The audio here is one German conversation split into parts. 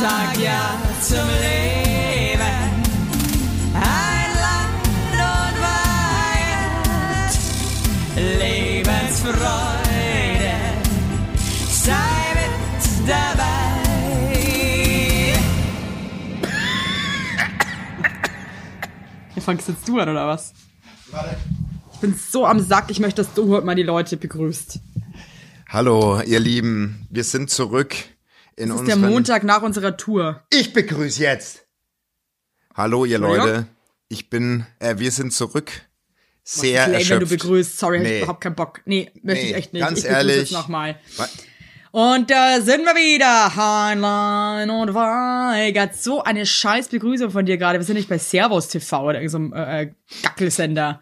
sag ja zum Leben. Ein Land und Weihend, Lebensfreude, sei mit dabei. Hier fangst jetzt du an, oder was? Ich bin so am Sack, ich möchte, dass du heute mal die Leute begrüßt. Hallo, ihr Lieben, wir sind zurück in Das ist der unseren... Montag nach unserer Tour. Ich begrüße jetzt. Hallo, ihr? Leute. Ich bin, äh, wir sind zurück. Sehr lame, wenn erschöpft. du begrüßt. Sorry, hab Nee. ich überhaupt keinen Bock. Nee, möchte Nee, ich echt nicht. ganz ich begrüße ehrlich. Jetzt nochmal. Und da sind wir wieder. Heinlein und Weigert. So eine scheiß Begrüßung von dir gerade. Wir sind nicht bei Servus TV oder irgendeinem äh, äh, Gackelsender.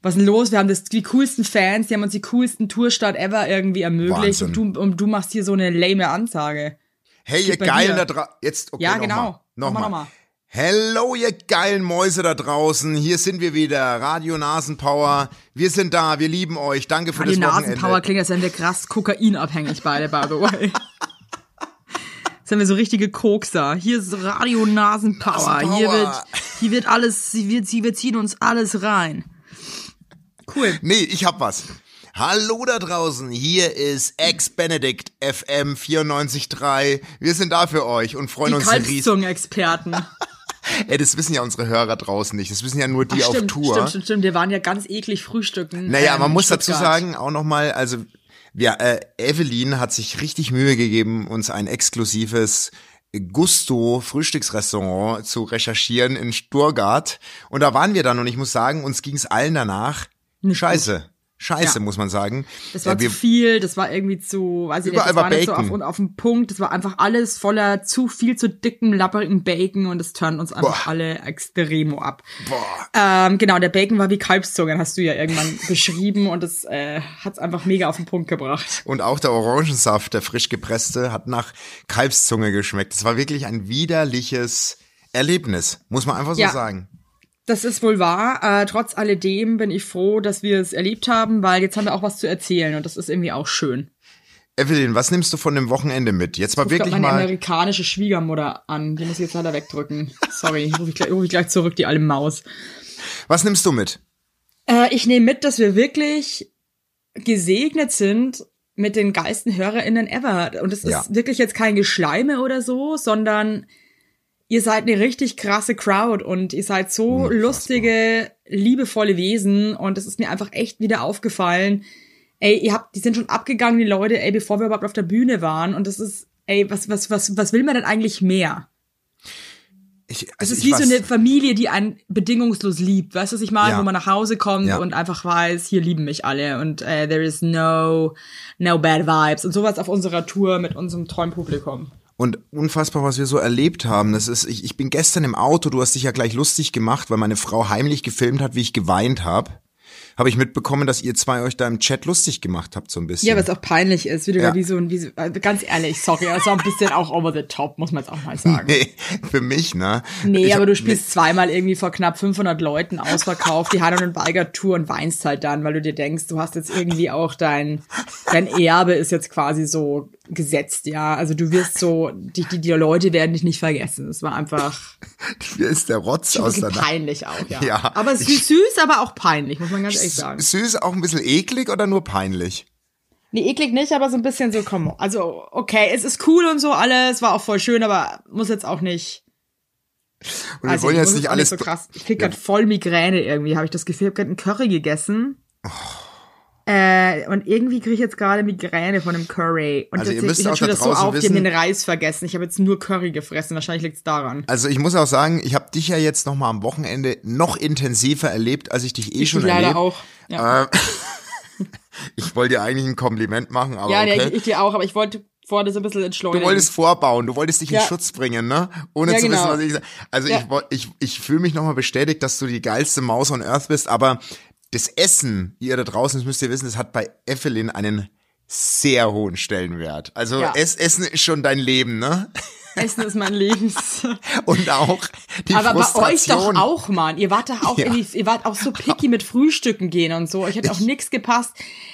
Was ist denn los? Wir haben das, die coolsten Fans, die haben uns die coolsten Tourstart ever irgendwie ermöglicht. Und du, und du machst hier so eine lame Ansage. Hey, ihr Geilen da draußen. Jetzt, okay, Ja, noch genau. Mal. Nochmal. noch mal. Hello, ihr geilen Mäuse da draußen. Hier sind wir wieder. Radio Nasenpower. Wir sind da. Wir lieben euch. Danke für Die das Wochenende. Nasenpower klingt, als wären wir krass kokainabhängig beide, by the way. Sind wir so richtige Kokser. Hier ist Radio Nasenpower. Nasenpower. Hier wird, hier wird alles, sie wird, sie, wir ziehen uns alles rein. Cool. Nee, ich hab was. Hallo da draußen, hier ist Ex-Benedict FM 94.3. Wir sind da für euch und freuen Die uns riesig. Kalbszungen-Experten. Ey, das wissen ja unsere Hörer draußen nicht. Das wissen ja nur die Ach, auf stimmt, Tour. stimmt, stimmt, stimmt. Wir waren ja ganz eklig frühstücken. Naja, ähm, man muss dazu Stuttgart. sagen, auch nochmal, also ja, äh, Evelyn hat sich richtig Mühe gegeben, uns ein exklusives Gusto-Frühstücksrestaurant zu recherchieren in Sturgart. Und da waren wir dann und ich muss sagen, uns ging es allen danach scheiße. Scheiße, Ja. muss man sagen. Das war wir, zu viel, das war irgendwie zu, weiß ich nicht, das war war nicht so Bacon. auf, auf den Punkt, das war einfach alles voller zu viel zu dicken, lapperigen Bacon und es turnt uns einfach Boah. alle extremo ab. Boah. Ähm, genau, der Bacon war wie Kalbszungen, hast du ja irgendwann beschrieben und das äh, hat's einfach mega auf den Punkt gebracht. Und auch der Orangensaft, der frisch gepresste, hat nach Kalbszunge geschmeckt. Das war wirklich ein widerliches Erlebnis, muss man einfach so Ja. sagen. Das ist wohl wahr. Äh, trotz alledem bin ich froh, dass wir es erlebt haben, weil jetzt haben wir auch was zu erzählen und das ist irgendwie auch schön. Evelyn, was nimmst du von dem Wochenende mit? Jetzt mal wirklich meine mal. amerikanische Schwiegermutter an. Die muss ich jetzt leider wegdrücken. Sorry, rufe ich, gleich- ruf ich gleich zurück, die alte Maus. Was nimmst du mit? Äh, ich nehme mit, dass wir wirklich gesegnet sind mit den geilsten HörerInnen ever. Und es Ja. ist wirklich jetzt kein Geschleime oder so, sondern ihr seid eine richtig krasse Crowd und ihr seid so Unfassbar. lustige, liebevolle Wesen und es ist mir einfach echt wieder aufgefallen. Ey, ihr habt, die sind schon abgegangen, die Leute, ey, bevor wir überhaupt auf der Bühne waren und das ist, ey, was, was, was, was will man denn eigentlich mehr? Ich, Es also ist ich wie so weiß- eine Familie, die einen bedingungslos liebt. Weißt du, was ich meine? Ja. Wo man nach Hause kommt Ja. und einfach weiß, hier lieben mich alle und äh, there is no, no bad vibes. Und sowas auf unserer Tour mit unserem tollen Publikum. Und unfassbar, was wir so erlebt haben. Das ist, ich, ich bin gestern im Auto, du hast dich ja gleich lustig gemacht, weil meine Frau heimlich gefilmt hat, wie ich geweint habe. Habe ich mitbekommen, dass ihr zwei euch da im Chat lustig gemacht habt, so ein bisschen. Ja, was auch peinlich ist, wie du Ja. wie so ein, wie so, äh, ganz ehrlich, sorry, das war ein bisschen auch over the top, muss man jetzt auch mal sagen. Nee, für mich, ne? Nee, Ich aber hab- du spielst zweimal irgendwie vor knapp 500 Leuten ausverkauft, die Hannon und Weiger Tour und weinst halt dann, weil du dir denkst, du hast jetzt irgendwie auch dein, dein Erbe ist jetzt quasi so gesetzt, ja. Also du wirst so, die, die, die Leute werden dich nicht vergessen. Es war einfach Hier ist der Rotz aus der peinlich auch, ja. Ja, aber es ist süß, aber auch peinlich, muss man ganz ehrlich sagen. Süß, auch ein bisschen eklig oder nur peinlich? Nee, eklig nicht, aber so ein bisschen so, komm, also okay, es ist cool und so alles, war auch voll schön, aber muss jetzt auch nicht Und Also, wir wollen ich jetzt nicht alles. so krass. Ich krieg grad voll Migräne irgendwie, habe ich das Gefühl. Ich habe gerade einen Curry gegessen. Oh. Äh, und irgendwie kriege ich jetzt gerade Migräne von dem Curry. Und Also ihr jetzt- müsst ich auch hab schon da das so draußen auf, wissen- den Reis vergessen. Ich habe jetzt nur Curry gefressen. Wahrscheinlich liegt's daran. Also ich muss auch sagen, ich habe dich ja jetzt noch mal am Wochenende noch intensiver erlebt, als ich dich eh schon ich leider erlebt. auch. Ja, Äh, ich wollte dir eigentlich ein Kompliment machen, aber ja okay. ich dir auch, aber ich wollte vorher so ein bisschen Du entschleunigen. wolltest vorbauen, du wolltest dich in Ja. Schutz bringen, ne? Ohne Ja, zu genau. wissen, was ich sage. Also Ja. ich, ich, ich fühle mich nochmal bestätigt, dass du die geilste Maus on Earth bist, aber das Essen, ihr da draußen, das müsst ihr wissen, das hat bei Evelyn einen sehr hohen Stellenwert. Also Ja. es, Essen ist schon dein Leben, ne? Essen ist mein Lebens. Und auch die Aber bei euch Frustration. doch auch, Mann. Ihr wart doch auch Ja. irgendwie, ihr wart auch so picky mit Frühstücken gehen und so. Euch hat auch nix gepasst.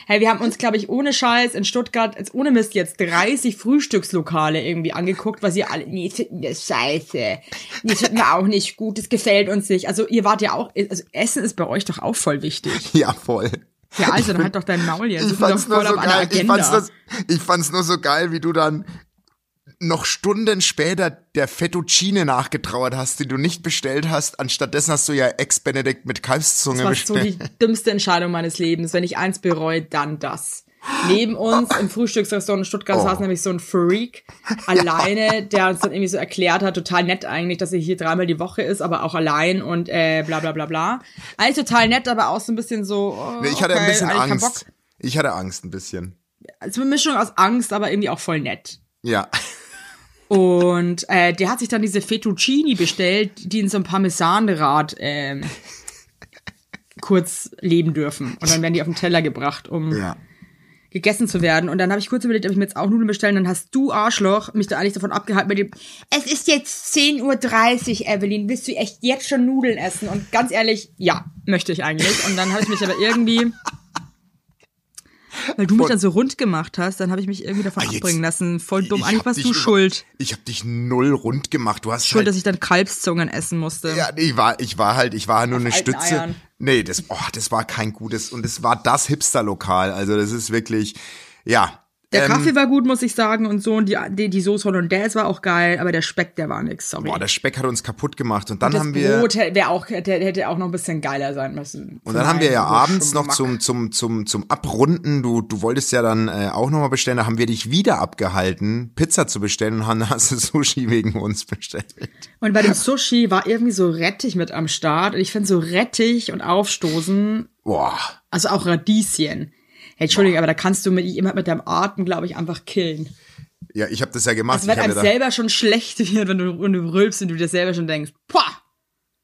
Hey, wir haben uns, glaube ich, ohne Scheiß in Stuttgart, jetzt ohne Mist jetzt 30 Frühstückslokale irgendwie angeguckt, weil sie alle, nee, finden das scheiße. Nee, finden wir auch nicht gut, das gefällt uns nicht. Also ihr wart ja auch, also Essen ist bei euch doch auch voll wichtig. Ja, voll. Ja, also dann halt doch dein Maul jetzt. Ich fand's nur so geil. Ich fand's, nur, ich fand's nur so geil, wie du dann noch Stunden später der Fettuccine nachgetrauert hast, die du nicht bestellt hast. Anstattdessen hast du ja Ex-Benedict mit Kalbszunge Das war so bestellt. die dümmste Entscheidung meines Lebens. Wenn ich eins bereue, dann das. Neben uns im Frühstücksrestaurant in Stuttgart Oh. saß nämlich so ein Freak alleine, der uns dann irgendwie so erklärt hat, total nett eigentlich, dass er hier dreimal die Woche ist, aber auch allein und äh, bla bla bla bla. Eigentlich total nett, aber auch so ein bisschen so. Oh, Nee, ich hatte ein okay, bisschen eigentlich keinen Angst. Ich hatte Angst ein bisschen. Also eine Mischung aus Angst, aber irgendwie auch voll nett. Ja. Und äh, der hat sich dann diese Fettuccini bestellt, die in so einem Parmesanrad ähm, kurz leben dürfen. Und dann werden die auf den Teller gebracht, um Ja. Gegessen zu werden. Und dann habe ich kurz überlegt, ob ich mir jetzt auch Nudeln bestellen. Dann hast du, Arschloch, mich da eigentlich davon abgehalten mit dem, es ist jetzt 10.30 Uhr, Evelyn, willst du echt jetzt schon Nudeln essen? Und ganz ehrlich, ja, möchte ich eigentlich. Und dann habe ich mich aber irgendwie, weil du mich dann so rund gemacht hast, dann habe ich mich irgendwie davon Ah, jetzt- abbringen lassen. Voll dumm. Ich Eigentlich warst du über- schuld. Ich habe dich null rund gemacht. Du hast Schuld, halt, dass ich dann Kalbszungen essen musste. ja, nee, ich war, ich war halt, ich war nur eine alten Stütze. Eiern. Nee, das, oh, das war kein gutes und es war das Hipster-Lokal. Also das ist wirklich, ja. Der ähm, Kaffee war gut, muss ich sagen, und so. Und die, die, die Soße Hollandaise war auch geil, aber der Speck, der war nix, sorry. Boah, der Speck hat uns kaputt gemacht und dann das haben wir Brot wäre auch, der, hätte auch noch ein bisschen geiler sein müssen. und dann haben wir ja abends noch zum zum zum zum Abrunden. Du du wolltest ja dann äh, auch noch mal bestellen. Da haben wir dich wieder abgehalten, Pizza zu bestellen und dann hast du Sushi wegen uns bestellt. Und bei dem Sushi war irgendwie so Rettich mit am Start. Und ich finde so Rettich und Aufstoßen, Boah, also auch Radieschen. Hey, Entschuldigung, aber da kannst du mit, immer mit deinem Atem, glaube ich, einfach killen. ja, ich habe das ja gemacht. Also wenn einem selber schon schlecht wird, wenn du, wenn du rülpst und du dir selber schon denkst, boah,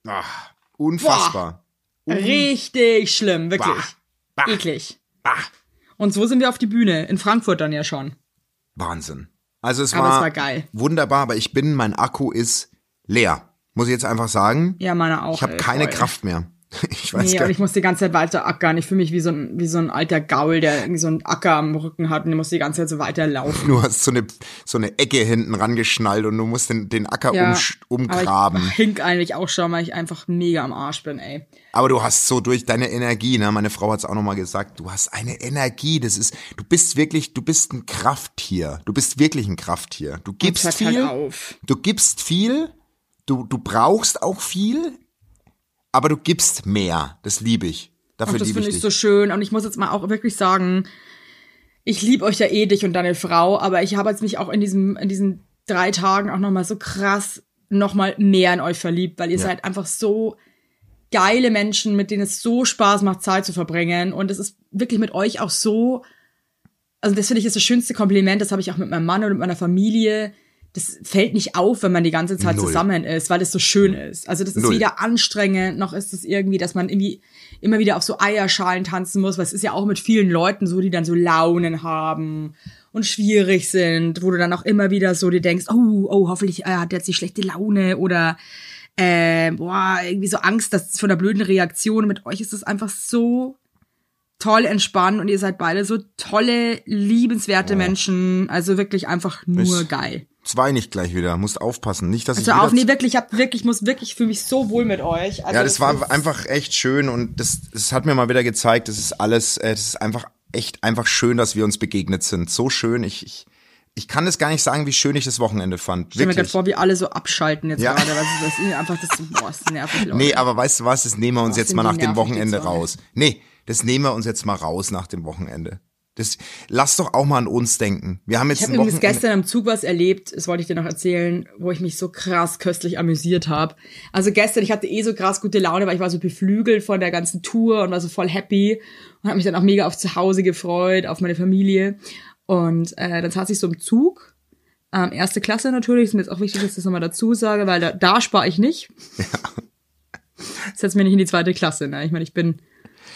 ach, unfassbar. richtig schlimm, wirklich. Bah. Bah. Eklig. Ah, Und so sind wir auf die Bühne, in Frankfurt dann ja schon. Wahnsinn. Also es Aber war, es war geil. wunderbar, aber ich bin, mein Akku ist leer. Muss ich jetzt einfach sagen. Ja, meine auch. ich habe keine voll. Kraft mehr. Ich weiß Nee, gar und ich muss die ganze Zeit weiter ackern. Ich fühle mich wie so, ein, wie so ein alter Gaul, der irgendwie so einen Acker am Rücken hat und der muss die ganze Zeit so weiterlaufen. Du hast so eine, so eine Ecke hinten rangeschnallt und du musst den, den Acker Ja, umsch- umgraben. Ich hink eigentlich auch schon, weil ich einfach mega am Arsch bin, ey. Aber du hast so durch deine Energie, ne? Meine Frau hat es auch nochmal gesagt, du hast eine Energie, das ist, du bist wirklich, du bist ein Krafttier. Du bist wirklich ein Krafttier. Du gibst hört viel, halt auf. du gibst viel, du, du brauchst auch viel, aber du gibst mehr. Das liebe ich. Dafür Und das liebe finde ich ich dich. so schön. Und ich muss jetzt mal auch wirklich sagen, ich liebe euch ja eh dich und deine Frau, aber ich habe jetzt mich auch in diesem, in diesen drei Tagen auch nochmal so krass nochmal mehr in euch verliebt, weil ihr Ja. seid einfach so geile Menschen, mit denen es so Spaß macht, Zeit zu verbringen. Und es ist wirklich mit euch auch so, also das finde ich ist das schönste Kompliment, das habe ich auch mit meinem Mann und mit meiner Familie. Das fällt nicht auf, wenn man die ganze Zeit Null. zusammen ist, weil es so schön ist. Also das ist Null. weder anstrengend, noch ist es irgendwie, dass man irgendwie immer wieder auf so Eierschalen tanzen muss, weil es ist ja auch mit vielen Leuten so, die dann so Launen haben und schwierig sind, wo du dann auch immer wieder so dir denkst, oh, oh, hoffentlich äh, hat er jetzt die schlechte Laune oder äh, boah, irgendwie so Angst, dass von der blöden Reaktion. Mit euch ist es einfach so toll entspannt und ihr seid beide so tolle, liebenswerte Menschen. Also wirklich einfach nur Ist- geil. Zwei nicht gleich wieder. Musst aufpassen. Nicht, dass Also ich wieder nee, wirklich, ich hab wirklich, muss wirklich, fühle mich so wohl mit euch. Also Ja, das war einfach echt schön und das, das hat mir mal wieder gezeigt, das ist alles, äh, das ist einfach echt einfach schön, dass wir uns begegnet sind. So schön. Ich, ich, ich kann das gar nicht sagen, wie schön ich das Wochenende fand. Ich stell mir gerade vor, wie alle so abschalten jetzt Ja. gerade. weil das ist einfach das, boah, das ist nervig, Leute. Nee, aber weißt du was, das nehmen wir uns Boah, jetzt mal nach dem Wochenende raus. Nee, das nehmen wir uns jetzt mal raus nach dem Wochenende. Das, lass doch auch mal an uns denken. Wir haben jetzt Ich habe übrigens gestern am Zug was erlebt, das wollte ich dir noch erzählen, wo ich mich so krass köstlich amüsiert habe. Also gestern, ich hatte eh so krass gute Laune, weil ich war so beflügelt von der ganzen Tour und war so voll happy und habe mich dann auch mega auf zu Hause gefreut, auf meine Familie. Und äh, dann saß ich so im Zug, ähm, erste Klasse natürlich, ist mir jetzt auch wichtig, dass ich das nochmal dazu sage, weil da, da spare ich nicht. Ja. Setz mir nicht in die zweite Klasse, ne? Ich meine, ich bin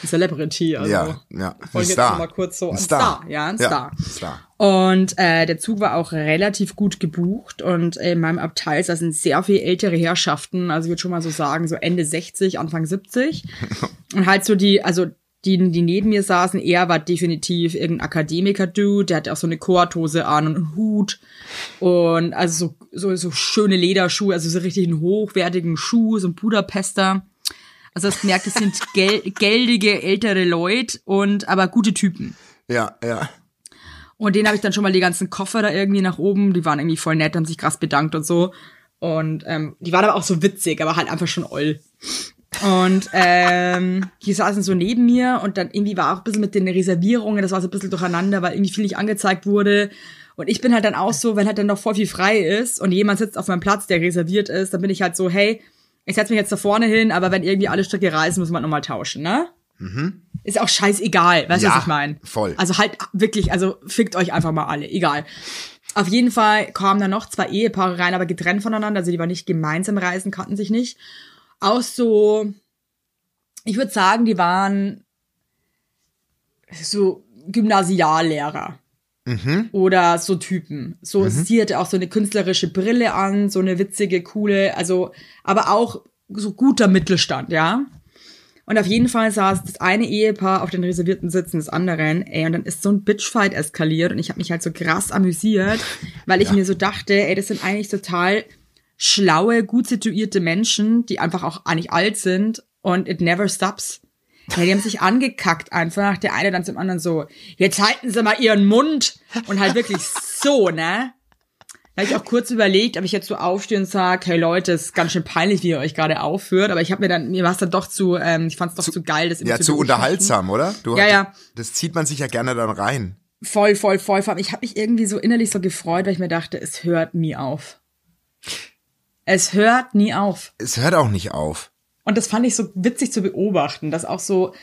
ein Celebrity. Also Ja, ja. Ein jetzt Star. mal kurz so Ein ein Star. Star, ja, ein Ja, Star. Star. Und äh, der Zug war auch relativ gut gebucht und in meinem Abteil saßen sehr viel ältere Herrschaften, also ich würde schon mal so sagen, so Ende 60, Anfang 70. und halt so die, also die, die neben mir saßen, er war definitiv irgendein Akademiker-Dude, der hatte auch so eine Korthose an und einen Hut und also so, so, so schöne Lederschuhe, also so richtig einen hochwertigen Schuh, so ein Budapester. Also das merkt, es sind gel geldige ältere Leute und aber gute Typen. Ja, ja. Und denen habe ich dann schon mal die ganzen Koffer da irgendwie nach oben. Die waren irgendwie voll nett, haben sich krass bedankt und so. Und ähm, die waren aber auch so witzig, aber halt einfach schon oll. Und ähm, die saßen so neben mir und dann irgendwie war auch ein bisschen mit den Reservierungen, das war so ein bisschen durcheinander, weil irgendwie viel nicht angezeigt wurde. Und ich bin halt dann auch so, wenn halt dann noch voll viel frei ist und jemand sitzt auf meinem Platz, der reserviert ist, dann bin ich halt so, hey, ich setze mich jetzt da vorne hin, aber wenn irgendwie alle Strecke reisen, müssen wir nochmal tauschen, ne? Ist auch scheißegal, weißt du, Ja, was ich meine? voll. Also halt wirklich, also fickt euch einfach mal alle, egal. Auf jeden Fall kamen da noch zwei Ehepaare rein, aber getrennt voneinander, also die waren nicht gemeinsam reisen, kannten sich nicht. Auch so, ich würde sagen, die waren so Gymnasiallehrer. Oder so Typen. So, sie hatte auch so eine künstlerische Brille an, so eine witzige, coole, also, aber auch so guter Mittelstand, ja. Und auf jeden Fall saß das eine Ehepaar auf den reservierten Sitzen des anderen, ey, und dann ist so ein Bitchfight eskaliert und ich habe mich halt so krass amüsiert, weil ich mir so dachte, ey, das sind eigentlich total schlaue, gut situierte Menschen, die einfach auch eigentlich alt sind und it never stops. Ja, die haben sich angekackt einfach, der eine dann zum anderen so, jetzt halten Sie mal Ihren Mund und halt wirklich so, ne? Da habe ich auch kurz überlegt, ob ich jetzt so aufstehe und sage, hey Leute, es ist ganz schön peinlich, wie ihr euch gerade aufführt, aber ich habe mir dann, mir war es dann doch zu, ähm, ich fand es doch zu, geil, das Ja, zu beobachten. unterhaltsam, oder? Du, Ja, ja. Das zieht man sich ja gerne dann rein. Voll, voll, voll. Vor allem, Ich habe mich irgendwie so innerlich so gefreut, weil ich mir dachte, es hört nie auf. Es hört nie auf. Es hört auch nicht auf. Und das fand ich so witzig zu beobachten, dass auch so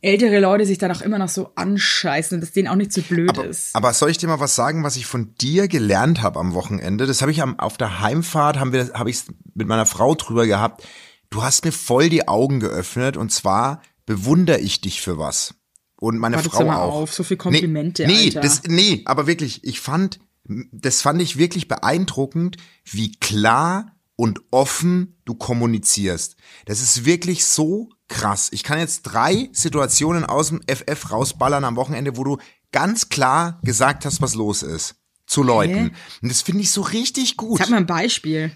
ältere Leute sich dann auch immer noch so anscheißen und dass denen auch nicht zu blöd Aber, ist. aber soll ich dir mal was sagen, was ich von dir gelernt habe am Wochenende? Das habe ich am, auf der Heimfahrt, haben wir, habe ich mit meiner Frau drüber gehabt. Du hast mir voll die Augen geöffnet und zwar bewundere ich dich für was. Und meine Warte, Frau mal auch. auf, so viel Komplimente, nee, nee, Alter. Das, nee, aber wirklich, ich fand, das fand ich wirklich beeindruckend, wie klar und offen du kommunizierst. Das ist wirklich so krass. Ich kann jetzt drei Situationen aus dem FF rausballern am Wochenende, wo du ganz klar gesagt hast, was los ist. Zu Leuten. Und das finde ich so richtig gut. Sag mal ein Beispiel.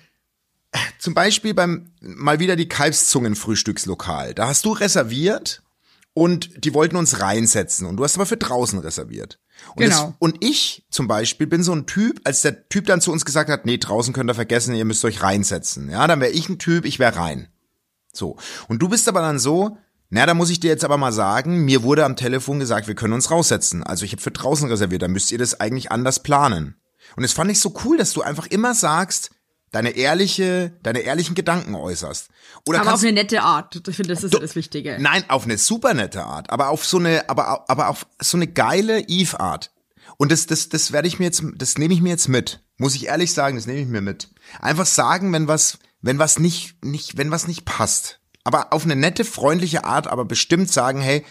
Zum Beispiel beim mal wieder die Kalbszungen-Frühstückslokal. Da hast du reserviert und die wollten uns reinsetzen und du hast aber für draußen reserviert. Und, Genau. das, und ich zum Beispiel bin so ein Typ, als der Typ dann zu uns gesagt hat, nee, draußen könnt ihr vergessen, ihr müsst euch reinsetzen. Ja, dann wäre ich ein Typ, ich wäre rein. So. Und du bist aber dann so, na, da muss ich dir jetzt aber mal sagen, mir wurde am Telefon gesagt, wir können uns raussetzen. Also ich habe für draußen reserviert, dann müsst ihr das eigentlich anders planen. Und das fand ich so cool, dass du einfach immer sagst, deine ehrliche, deine ehrlichen Gedanken äußerst. Oder Aber auf eine nette Art. Ich finde, das ist ja das Wichtige. nein, auf eine super nette Art, aber auf so eine, aber, aber auf so eine geile Eve-Art. Und das, das, das werde ich mir jetzt, das nehme ich mir jetzt mit. Muss ich ehrlich sagen, das nehme ich mir mit. Einfach sagen, wenn was, wenn was nicht, nicht, wenn was nicht passt. Aber auf eine nette, freundliche Art, aber bestimmt sagen, hey,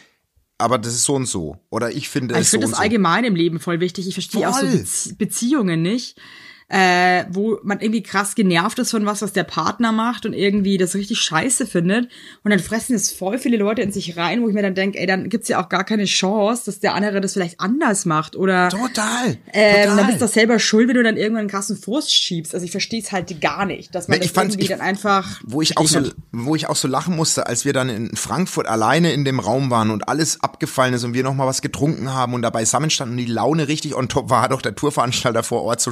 aber das ist so und so. Oder ich finde Ich es so finde und das so. allgemein im Leben voll wichtig. Ich verstehe auch so Voll. Bezie Beziehungen nicht, äh, wo man irgendwie krass genervt ist von was, was der Partner macht und irgendwie das richtig scheiße findet. Und dann fressen es voll viele Leute in sich rein, wo ich mir dann denke, ey, dann gibt's ja auch gar keine Chance, dass der andere das vielleicht anders macht. Oder Total. ähm, total. dann bist du selber schuld, wenn du dann irgendwann einen krassen Frust schiebst. Also ich verstehe es halt gar nicht, dass man ich das fand's- irgendwie ich- dann einfach. wo ich auch so, wo ich auch so lachen musste, als wir dann in Frankfurt alleine in dem Raum waren und alles abgefallen ist und wir noch mal was getrunken haben und dabei zusammenstanden und die Laune richtig on top war, hat auch der Tourveranstalter vor Ort so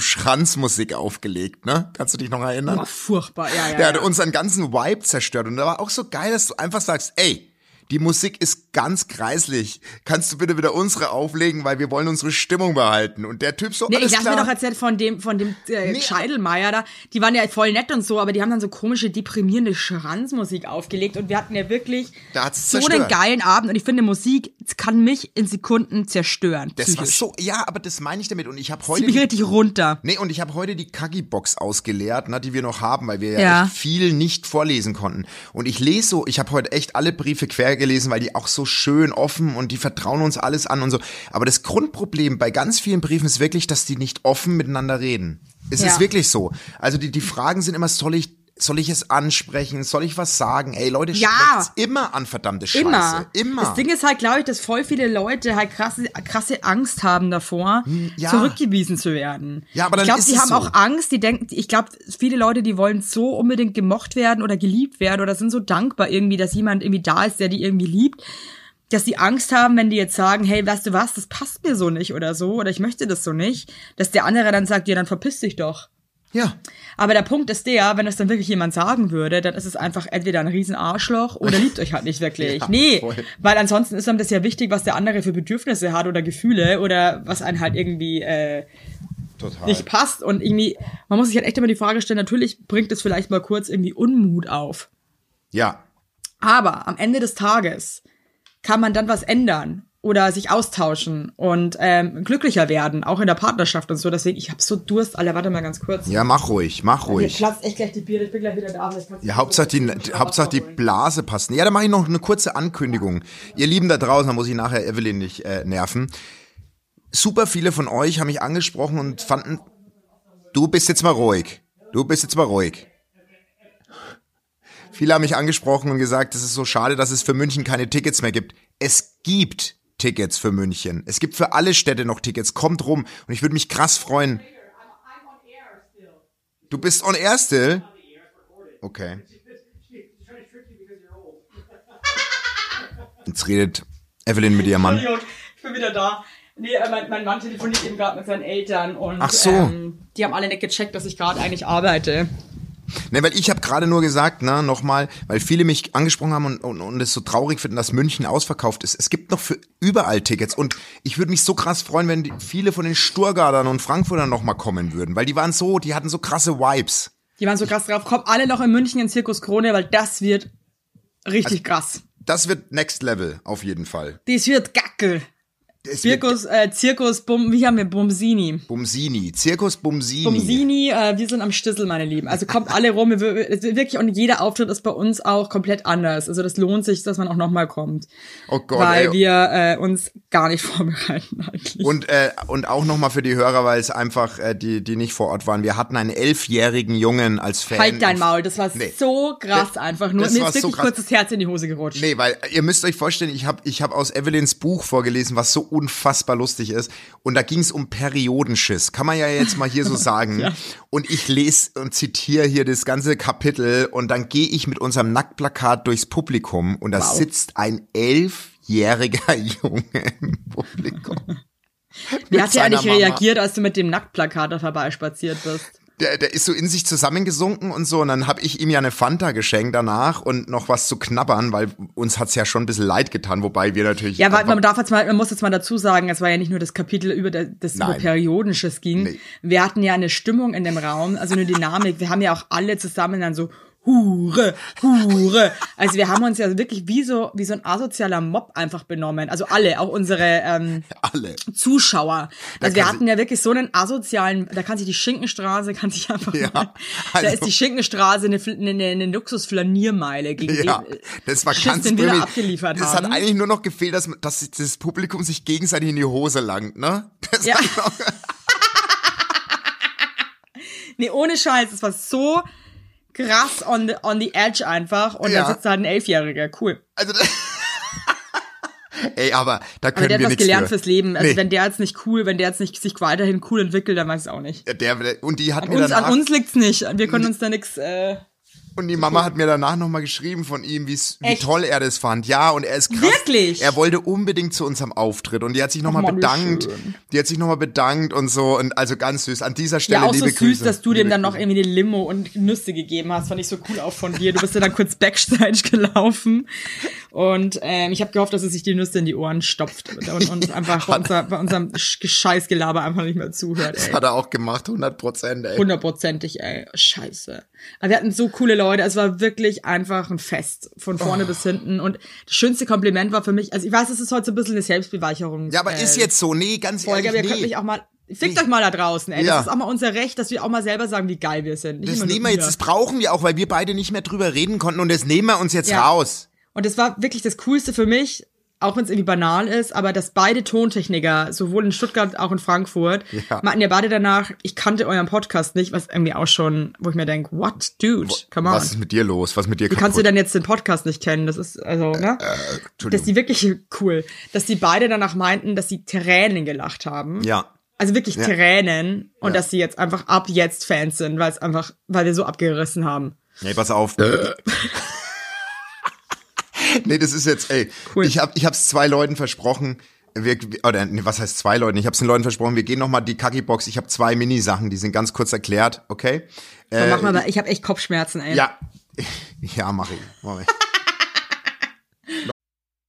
Schranzmusik aufgelegt, ne? Kannst du dich noch erinnern? Boah, furchtbar, ja, ja. Der hat ja. unseren ganzen Vibe zerstört und da war auch so geil, dass du einfach sagst, ey, die Musik ist ganz kreislich. Kannst du bitte wieder unsere auflegen, weil wir wollen unsere Stimmung behalten. Und der Typ so, Nee, alles ich lasse klar. mir doch erzählt von dem, von dem äh, Nee. Scheidelmeier da. Die waren ja voll nett und so, aber die haben dann so komische, deprimierende Schranzmusik aufgelegt und wir hatten ja wirklich so einen geilen Abend und ich finde, Musik kann mich in Sekunden zerstören. das war psychisch. so, ja, aber das meine ich damit. Und ich habe Zieht heute mich richtig runter. Nee, und ich habe heute die Kagi-Box ausgeleert, ne, die wir noch haben, weil wir ja, Ja. echt viel nicht vorlesen konnten. Und ich lese so, ich habe heute echt alle Briefe quer gelesen, weil die auch so so schön offen und die vertrauen uns alles an und so. Aber das Grundproblem bei ganz vielen Briefen ist wirklich, dass die nicht offen miteinander reden. Es Ja. ist wirklich so. Also die, die Fragen sind immer, soll ich, soll ich es ansprechen? Soll ich was sagen? Ey, Leute, Ja. sprecht's immer an, verdammte Scheiße. Immer. Immer. Das Ding ist halt, glaube ich, dass voll viele Leute halt krasse, krasse Angst haben davor, Hm, ja. zurückgewiesen zu werden. Ja, aber dann ich glaube, die haben so. auch Angst, die denken, ich glaube, viele Leute, die wollen so unbedingt gemocht werden oder geliebt werden oder sind so dankbar irgendwie, dass jemand irgendwie da ist, der die irgendwie liebt, dass die Angst haben, wenn die jetzt sagen, hey, weißt du was, das passt mir so nicht oder so, oder ich möchte das so nicht, dass der andere dann sagt, ja, dann verpiss dich doch. Ja. Aber der Punkt ist der, wenn das dann wirklich jemand sagen würde, dann ist es einfach entweder ein riesen Arschloch oder liebt euch halt nicht wirklich. Ja, nee, voll. weil ansonsten ist einem das ja wichtig, was der andere für Bedürfnisse hat oder Gefühle oder was einen halt irgendwie äh, Total. nicht passt. Und irgendwie, man muss sich halt echt immer die Frage stellen, natürlich bringt es vielleicht mal kurz irgendwie Unmut auf. Ja. Aber am Ende des Tages kann man dann was ändern oder sich austauschen und ähm, glücklicher werden, auch in der Partnerschaft und so. Deswegen, ich habe so Durst, Alter, warte mal ganz kurz. Ja, mach ruhig, mach Mir ruhig. platzt echt gleich die Bier, ich bin gleich wieder da. ich Ja, Hauptsache die, die, Hauptsache die Blase passt. Ja, dann mache ich noch eine kurze Ankündigung. Ihr Lieben da draußen, da muss ich nachher Evelyn nicht äh, nerven. Super viele von euch haben mich angesprochen und fanden, du bist jetzt mal ruhig. Du bist jetzt mal ruhig. Viele haben mich angesprochen und gesagt, es ist so schade, dass es für München keine Tickets mehr gibt. Es gibt Tickets für München. Es gibt für alle Städte noch Tickets. Kommt rum. Und ich würde mich krass freuen. Du bist on air still? Okay. Jetzt redet Evelyn mit ihrem Mann. Ich bin wieder da. Nee, äh, mein, mein Mann telefoniert eben gerade mit seinen Eltern und Ach so. ähm, die haben alle nicht gecheckt, dass ich gerade eigentlich arbeite. Ne, weil ich habe gerade nur gesagt, ne, nochmal, weil viele mich angesprochen haben und, und, und es so traurig finden, dass München ausverkauft ist. Es gibt noch für überall Tickets und ich würde mich so krass freuen, wenn die, viele von den Sturgardern und Frankfurtern nochmal kommen würden, weil die waren so, die hatten so krasse Vibes. Die waren so krass drauf, kommt alle noch in München in Zirkus Krone, weil das wird richtig Also krass. Das wird Next Level auf jeden Fall. Das wird Gackel. Zirkus, äh, Zirkus, Bum, wie haben wir, Bumsini. Bumsini, Zirkus Bumsini. Bumsini, äh, wir sind am Stissel, meine Lieben. Also kommt alle rum, wir- wirklich, und jeder Auftritt ist bei uns auch komplett anders. Also das lohnt sich, dass man auch nochmal kommt. Oh Gott, weil ey. wir äh, uns gar nicht vorbereiten eigentlich. Und, äh, und auch nochmal für die Hörer, weil es einfach, äh, die, die nicht vor Ort waren. Wir hatten einen elfjährigen Jungen als Fan. Halt dein Maul, das war Nee. so krass Das- einfach. Nur das mir ist so wirklich krass. kurz das Herz in die Hose gerutscht. Nee, weil ihr müsst euch vorstellen, ich habe ich hab aus Evelyns Buch vorgelesen, was so unfassbar lustig ist. Und da ging es um Periodenschiss. Kann man ja jetzt mal hier so sagen. Und ich lese und zitiere hier das ganze Kapitel und dann gehe ich mit unserem Nacktplakat durchs Publikum und da Wow. sitzt ein elfjähriger Junge im Publikum. Wie hat der eigentlich seiner Mama. reagiert, als du mit dem Nacktplakat da vorbeispaziert bist? Der, der ist so in sich zusammengesunken und so. Und dann habe ich ihm ja eine Fanta geschenkt danach und noch was zu knabbern, weil uns hat's ja schon ein bisschen leid getan, wobei wir natürlich. Ja, weil man darf jetzt mal, man muss jetzt mal dazu sagen, es war ja nicht nur das Kapitel über das über Nein. Periodisches ging. Nee. Wir hatten ja eine Stimmung in dem Raum, also eine Dynamik. Wir haben ja auch alle zusammen dann so Hure, Hure. Also wir haben uns ja wirklich wie so wie so ein asozialer Mob einfach benommen. Also alle, auch unsere ähm, alle. Zuschauer. Also wir hatten ja wirklich so einen asozialen, da kann sich die Schinkenstraße, kann sich einfach, Ja, da also- ist die Schinkenstraße eine, eine, eine, Luxusflaniermeile gegen Ja, den, äh, das war Schiss, ganz den wir da abgeliefert Das haben. hat eigentlich nur noch gefehlt, dass, dass das Publikum sich gegenseitig in die Hose langt, ne? Das Ja. Nee, ohne Scheiß, es war so krass on the, on the edge einfach und Ja. da sitzt halt ein Elfjähriger, cool. also, Ey, aber da Aber können der hat wir was nichts gelernt für. fürs Leben. Also Nee. wenn der jetzt nicht cool, wenn der jetzt nicht sich weiterhin cool entwickelt, dann weiß ich auch nicht. Der, der, und die hat An mir uns, danach, an uns liegt's nicht. Wir können uns da nix. Äh, und die Mama hat mir danach nochmal geschrieben von ihm, wie toll er das fand. Ja, und er ist krass. Wirklich? Er wollte unbedingt zu unserem Auftritt und die hat sich nochmal bedankt. schön. Die hat sich nochmal bedankt und so und also ganz süß. An dieser Stelle ja, auch so liebe süß, Grüße. dass du dem Liebe dann noch irgendwie eine Limo und Nüsse gegeben hast. Fand ich so cool auch von dir. Du bist ja dann kurz Backstage gelaufen. Und ähm, ich habe gehofft, dass er sich die Nüsse in die Ohren stopft und, und einfach bei, unser, bei unserem Sch- Scheißgelaber einfach nicht mehr zuhört. Ey. Das hat er auch gemacht, 100 Prozent, ey. Hundertprozentig, ey. Scheiße. Aber wir hatten so coole Leute. Es war wirklich einfach ein Fest. Von vorne bis hinten. Und das schönste Kompliment war für mich, also ich weiß, es ist heute so ein bisschen eine Selbstbeweicherung. Ja, aber äh, ist jetzt so. Nee, ganz Folge, aber ihr ehrlich, könnt nee. mich auch mal, fickt euch mal da draußen, ey. Ja. Das ist auch mal unser Recht, dass wir auch mal selber sagen, wie geil wir sind. Nicht Das nehmen wir jetzt, das brauchen wir auch, weil wir beide nicht mehr drüber reden konnten und das nehmen wir uns jetzt Ja. raus. Und das war wirklich das Coolste für mich, auch wenn es irgendwie banal ist, aber dass beide Tontechniker, sowohl in Stuttgart als auch in Frankfurt, Ja. meinten ja beide danach, ich kannte euren Podcast nicht, was irgendwie auch schon, wo ich mir denke, what, dude, come on. Was ist mit dir los? Was ist mit dir Wie kannst du kaputt? denn jetzt den Podcast nicht kennen? Das ist, also, ne? dass Entschuldigung. die wirklich cool, dass die beide danach meinten, dass sie Tränen gelacht haben. Ja. Also wirklich Ja. Tränen und Ja. dass sie jetzt einfach ab jetzt Fans sind, weil es einfach, weil wir so abgerissen haben. Nee, pass auf. nee, das ist jetzt, ey, Cool. ich hab, ich hab's zwei Leuten versprochen. Wir, oder nee, was heißt zwei Leuten? Ich hab's den Leuten versprochen, wir gehen noch mal die Kaki-Box. Ich habe zwei Mini-Sachen, die sind ganz kurz erklärt, okay? Äh, mach mal, ich habe echt Kopfschmerzen, ey. Ja. Ja, mach ich. Mach ich.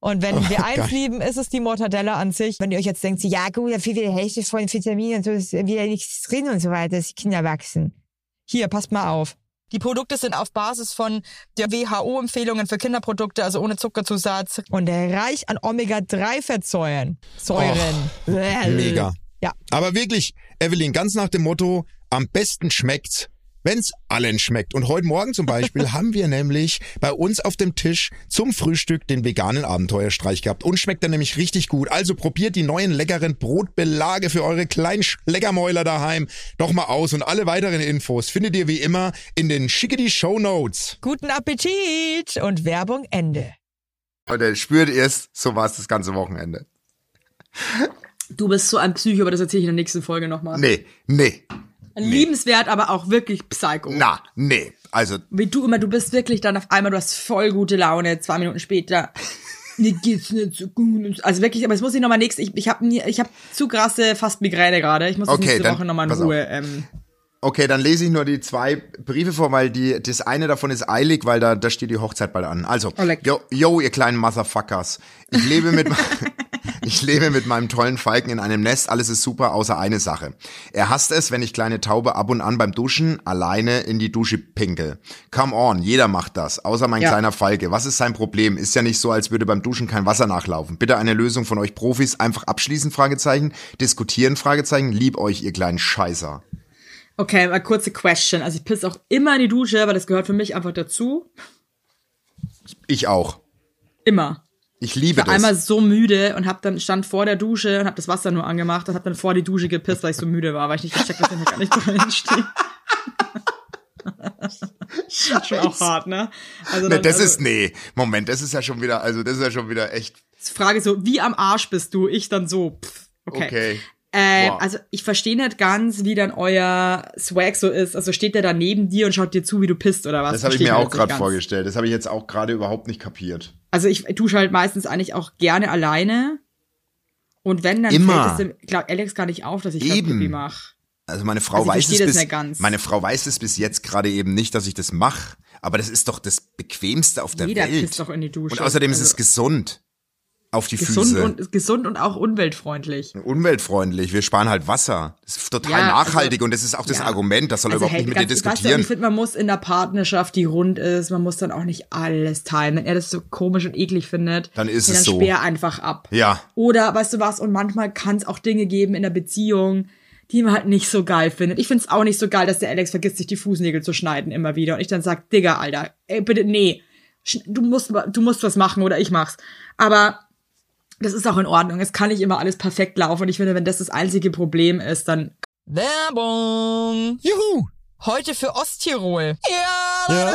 Und wenn wir eins lieben, ist es die Mortadella an sich. Wenn ihr euch jetzt denkt, ja gut, da fehlt wieder Hälfte von Vitaminen und so, ist wieder nichts drin und so weiter, dass die Kinder wachsen. Hier, passt mal auf. Die Produkte sind auf Basis von der WHO-Empfehlungen für Kinderprodukte, also ohne Zuckerzusatz und reich an Omega-3-Fettsäuren. Säuren. Mega. Ja. Aber wirklich, Evelyn, ganz nach dem Motto, am besten schmeckt's, wenn's allen schmeckt. Und heute Morgen zum Beispiel haben wir nämlich bei uns auf dem Tisch zum Frühstück den veganen Abenteuerstreich gehabt. Und schmeckt er nämlich richtig gut. Also probiert die neuen leckeren Brotbelage für eure kleinen Schleckermäuler daheim doch mal aus. Und alle weiteren Infos findet ihr wie immer in den Schickety Show Notes. Guten Appetit und Werbung Ende. Und er spürt erst, so war es das ganze Wochenende. Du bist so ein Psycho, aber das erzähle ich in der nächsten Folge nochmal. Nee, nee, Liebenswert, aber auch wirklich Psycho. na, nee. Also, Wie du immer, du bist wirklich dann auf einmal, du hast voll gute Laune, zwei Minuten später. Mir geht's nicht so gut. Also wirklich, aber es muss ich nochmal nächstes, ich, ich habe ich hab zu krasse fast Migräne gerade. Ich muss Okay, nächste dann Woche nochmal in. Ruhe. Ähm, okay, dann lese ich nur die zwei Briefe vor, weil die, das eine davon ist eilig, weil da, da steht die Hochzeit bald an. Also, Oh, yo, yo, ihr kleinen Motherfuckers. Ich lebe mit, ich lebe mit meinem tollen Falken in einem Nest. Alles ist super, außer eine Sache. Er hasst es, wenn ich kleine Taube ab und an beim Duschen alleine in die Dusche pinkel. Come on, jeder macht das, außer mein Ja. kleiner Falke. Was ist sein Problem? Ist ja nicht so, als würde beim Duschen kein Wasser nachlaufen. Bitte eine Lösung von euch Profis. Einfach abschließen, Fragezeichen. Diskutieren, Fragezeichen. Lieb euch, ihr kleinen Scheißer. okay, mal kurze Question. Also ich pisse auch immer in die Dusche, aber das gehört für mich einfach dazu. Ich auch. Immer. Ich liebe Ich war das. einmal so müde und hab dann stand vor der Dusche und hab das Wasser nur angemacht und hab dann vor die Dusche gepisst, weil ich so müde war, weil ich nicht gecheckt habe, dass ich gar nicht drin stehe. Schon auch hart, ne? Also Ne, dann, das also, ist, nee, Moment, das ist ja schon wieder, also das ist ja schon wieder echt, Frage so, wie am Arsch bist du? Ich dann so, pff, okay. okay. Äh, Wow. Also ich verstehe nicht ganz, wie dann euer Swag so ist. Also steht der da neben dir und schaut dir zu, wie du pisst oder was? Das habe ich mir auch gerade vorgestellt. Das habe ich jetzt auch gerade überhaupt nicht kapiert. Also ich dusche halt meistens eigentlich auch gerne alleine. Und wenn, dann Immer. fällt es dem, glaub, Alex gar nicht auf, dass ich Eben. Pipi mache. Also meine Frau Also weiß es bis, meine Frau weiß es bis jetzt gerade eben nicht, dass ich das mache. Aber das ist doch das bequemste auf der Jeder Welt. pisst doch in die Dusche. Und außerdem ist Also es gesund auf die gesund Füße. und gesund und auch umweltfreundlich. Umweltfreundlich. Wir sparen halt Wasser. Das ist total Ja, nachhaltig also- und das ist auch das ja. Argument. Das soll Also überhaupt hey, nicht mit dir ganz- weißt du, diskutieren. ich finde, man muss in der Partnerschaft, die rund ist, man muss dann auch nicht alles teilen. Wenn er das so komisch und eklig findet, Dann ist es dann so. sperr einfach ab. ja. Oder weißt du was, und manchmal kann es auch Dinge geben in der Beziehung, die man halt nicht so geil findet. Ich find's auch nicht so geil, dass der Alex vergisst, sich die Fußnägel zu schneiden immer wieder. Und ich dann sag, Digga, Alter, ey, bitte, nee, du musst, du musst was machen oder ich mach's. Aber das ist auch in Ordnung. Es kann nicht immer alles perfekt laufen. Und ich finde, wenn das das einzige Problem ist, dann Werbung! Juhu! Heute für Osttirol. Ja, Ja.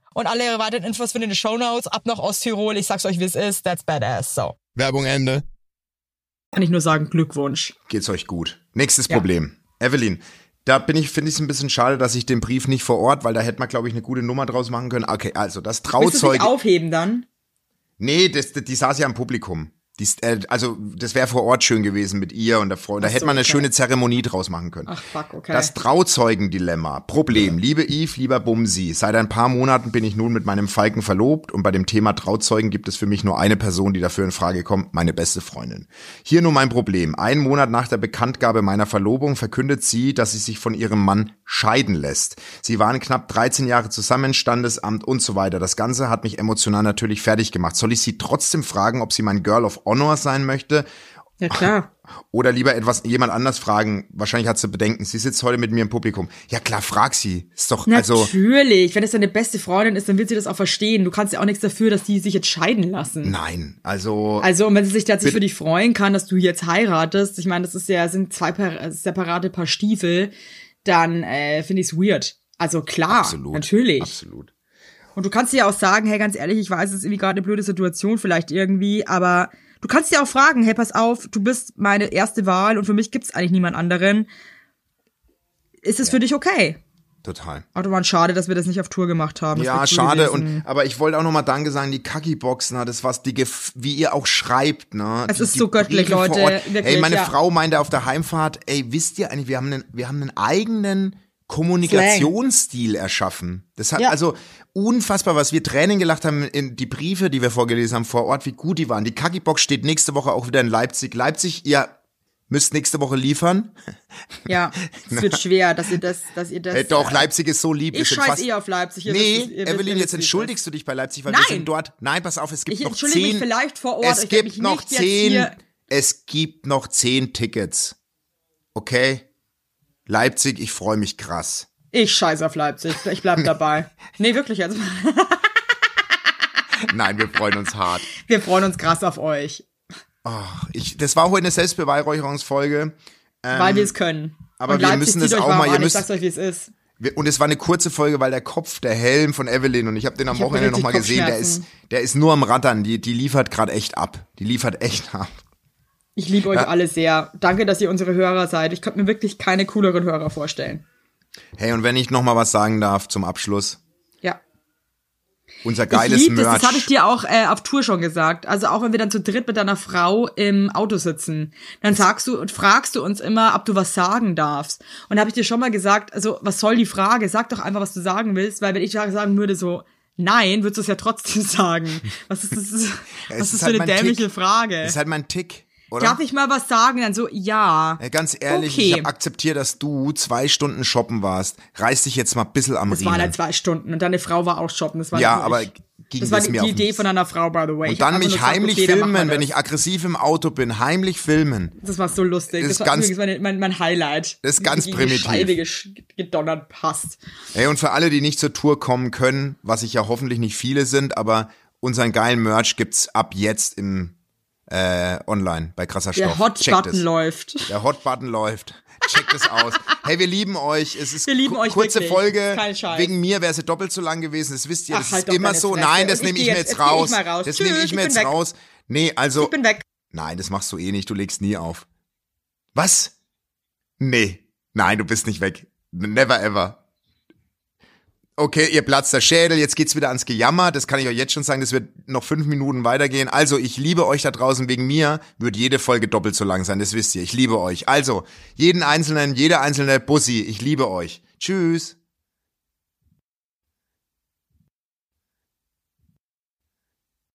Und alle weiteren Infos findet ihr in den Shownotes. Ab nach Osttirol. Ich sag's euch, wie es ist. That's badass. So. Werbung Ende. Kann ich nur sagen, Glückwunsch. Geht's euch gut. Nächstes Ja. Problem. Evelyn, da bin ich, finde ich es ein bisschen schade, dass ich den Brief nicht vor Ort, weil da hätte man, glaube ich, eine gute Nummer draus machen können. Okay, also das Willst du aufheben dann? Nee, das, die saß ja im Publikum. Die, äh, also das wäre vor Ort schön gewesen mit ihr und der Frau. Da hätte man eine okay. schöne Zeremonie draus machen können. Ach, fuck, okay. Das Trauzeugendilemma. Problem. Liebe Yves, lieber Bumsi, seit ein paar Monaten bin ich nun mit meinem Falken verlobt und bei dem Thema Trauzeugen gibt es für mich nur eine Person, die dafür in Frage kommt, meine beste Freundin. Hier nur mein Problem. Einen Monat nach der Bekanntgabe meiner Verlobung verkündet sie, dass sie sich von ihrem Mann scheiden lässt. Sie waren knapp 13 Jahre zusammen, Standesamt und so weiter. Das Ganze hat mich emotional natürlich fertig gemacht. Soll ich sie trotzdem fragen, ob sie mein Girl of Honor sein möchte? ja, klar. Oder lieber etwas jemand anders fragen. Wahrscheinlich hat sie Bedenken. Sie sitzt heute mit mir im Publikum. Ja klar, frag sie. Ist doch also Natürlich. Wenn es deine beste Freundin ist, dann wird sie das auch verstehen. Du kannst ja auch nichts dafür, dass die sich jetzt scheiden lassen. nein. Also Also, und wenn sie sich tatsächlich für dich freuen kann, dass du jetzt heiratest, ich meine, das ist ja, sind zwei per separate Paar Stiefel, dann äh, finde ich es weird. Also klar, absolut. natürlich. Absolut. Und du kannst dir ja auch sagen, hey, ganz ehrlich, ich weiß, es ist irgendwie gerade eine blöde Situation vielleicht irgendwie, aber du kannst dir auch fragen, hey, pass auf, du bist meine erste Wahl und für mich gibt's eigentlich niemand anderen. Ist es für dich okay? Total. Autobahn, schade, dass wir das nicht auf Tour gemacht haben. Das Ja, schade. gewesen. Und aber ich wollte auch noch mal Danke sagen. Die Kaki-Box, ne, das was die, gef- wie ihr auch schreibt, ne. Es die, ist so göttlich, Briefe Leute, wirklich, ey, meine ja. Frau meinte auf der Heimfahrt, ey, wisst ihr eigentlich, wir haben einen, wir haben einen eigenen Kommunikationsstil erschaffen. Das hat Ja. also unfassbar, was wir Tränen gelacht haben in die Briefe, die wir vorgelesen haben vor Ort, wie gut die waren. Die Kaki-Box steht nächste Woche auch wieder in Leipzig. Leipzig, ihr müsst nächste Woche liefern. Ja, es wird schwer, dass ihr das, dass ihr das. Äh, doch, äh, Leipzig ist so lieb. Ich scheiß eh auf Leipzig. Ihr Nee, wisst Evelyn, jetzt entschuldigst du dich bei Leipzig, weil Nein. wir sind dort. Nein, pass auf, es gibt Ich noch entschuldige mich zehn. vielleicht vor Ort, Es ich gibt mich noch zehn. Es gibt noch zehn Tickets. Okay? Leipzig, ich freue mich krass. Ich scheiß auf Leipzig. Ich bleib dabei. nee, wirklich jetzt. Nein, wir freuen uns hart. Wir freuen uns krass auf euch, Ich, das war heute eine Selbstbeweihräucherungsfolge. weil wir es können. Ähm, aber Und wir Leipzig müssen das auch mal- ihr müsst- Ich sag's euch, wie es ist. Wir- Und es war eine kurze Folge, weil der Kopf, der Helm von Evelyn, und ich habe den am Ich Wochenende nochmal gesehen, der ist, der ist nur am Rattern. Die, die liefert gerade echt ab. Die liefert echt ab. Ich liebe euch alle sehr. Danke, dass ihr unsere Hörer seid. Ich könnte mir wirklich keine cooleren Hörer vorstellen. Hey, und wenn ich noch mal was sagen darf zum Abschluss. Ja. Unser Ich geiles liebe das, Merch. das habe ich dir auch äh, auf Tour schon gesagt. Also auch wenn wir dann zu dritt mit deiner Frau im Auto sitzen, dann sagst du und fragst du uns immer, ob du was sagen darfst. Und da habe ich dir schon mal gesagt, also was soll die Frage? Sag doch einfach, was du sagen willst, weil wenn ich sagen würde so, nein, würdest du es ja trotzdem sagen. Was ist das? Ja, was ist ist für halt eine mein dämliche Tick. Frage? Das ist halt mein Tick, oder? Darf ich mal was sagen? Dann so, ja. Ja, ganz ehrlich, Okay. ich habe akzeptiert, dass du zwei Stunden shoppen warst. Reiß dich jetzt mal ein bisschen am Das waren halt Riemen. zwei Stunden und deine Frau war auch shoppen. Das war Ja, aber ich. ging das war das die, mir die Idee von einer Frau, by the way. Ich Und dann hab einfach mich nur gesagt, heimlich okay, dann filmen, wenn ich aggressiv im Auto bin. Heimlich filmen. Das war so lustig. Das Das, ist war ganz- übrigens meine, mein, mein Highlight. Das ist ganz primitiv. Scheibe gedonnert passt. Ey, und für alle, die nicht zur Tour kommen können, was ich ja hoffentlich nicht viele sind, aber unseren geilen Merch gibt's ab jetzt im äh, online bei krasser Stoff. Der Hot Checkt Button es. läuft. Der Hot Button läuft. checkt es aus. Hey, wir lieben euch. Es ist Wir lieben ku- euch kurze wirklich. Folge. Wegen mir wäre sie doppelt so lang gewesen. Das wisst ihr. Das Ach, halt ist immer so. Fresse. Nein, das ich nehme ich mir jetzt- ich raus. raus. Das Tschüss, nehme ich mir jetzt weg. raus. Nee, also. Ich bin weg. Nein, das machst du eh nicht. Du legst nie auf. Was? Nee. Nein, du bist nicht weg. Never ever. Okay, ihr platzt der Schädel, jetzt geht's wieder ans Gejammer. Das kann ich euch jetzt schon sagen, das wird noch fünf Minuten weitergehen. Also, ich liebe euch da draußen. Wegen mir wird jede Folge doppelt so lang sein, das wisst ihr. Ich liebe euch. Also, jeden einzelnen, jede einzelne Bussi, ich liebe euch. Tschüss.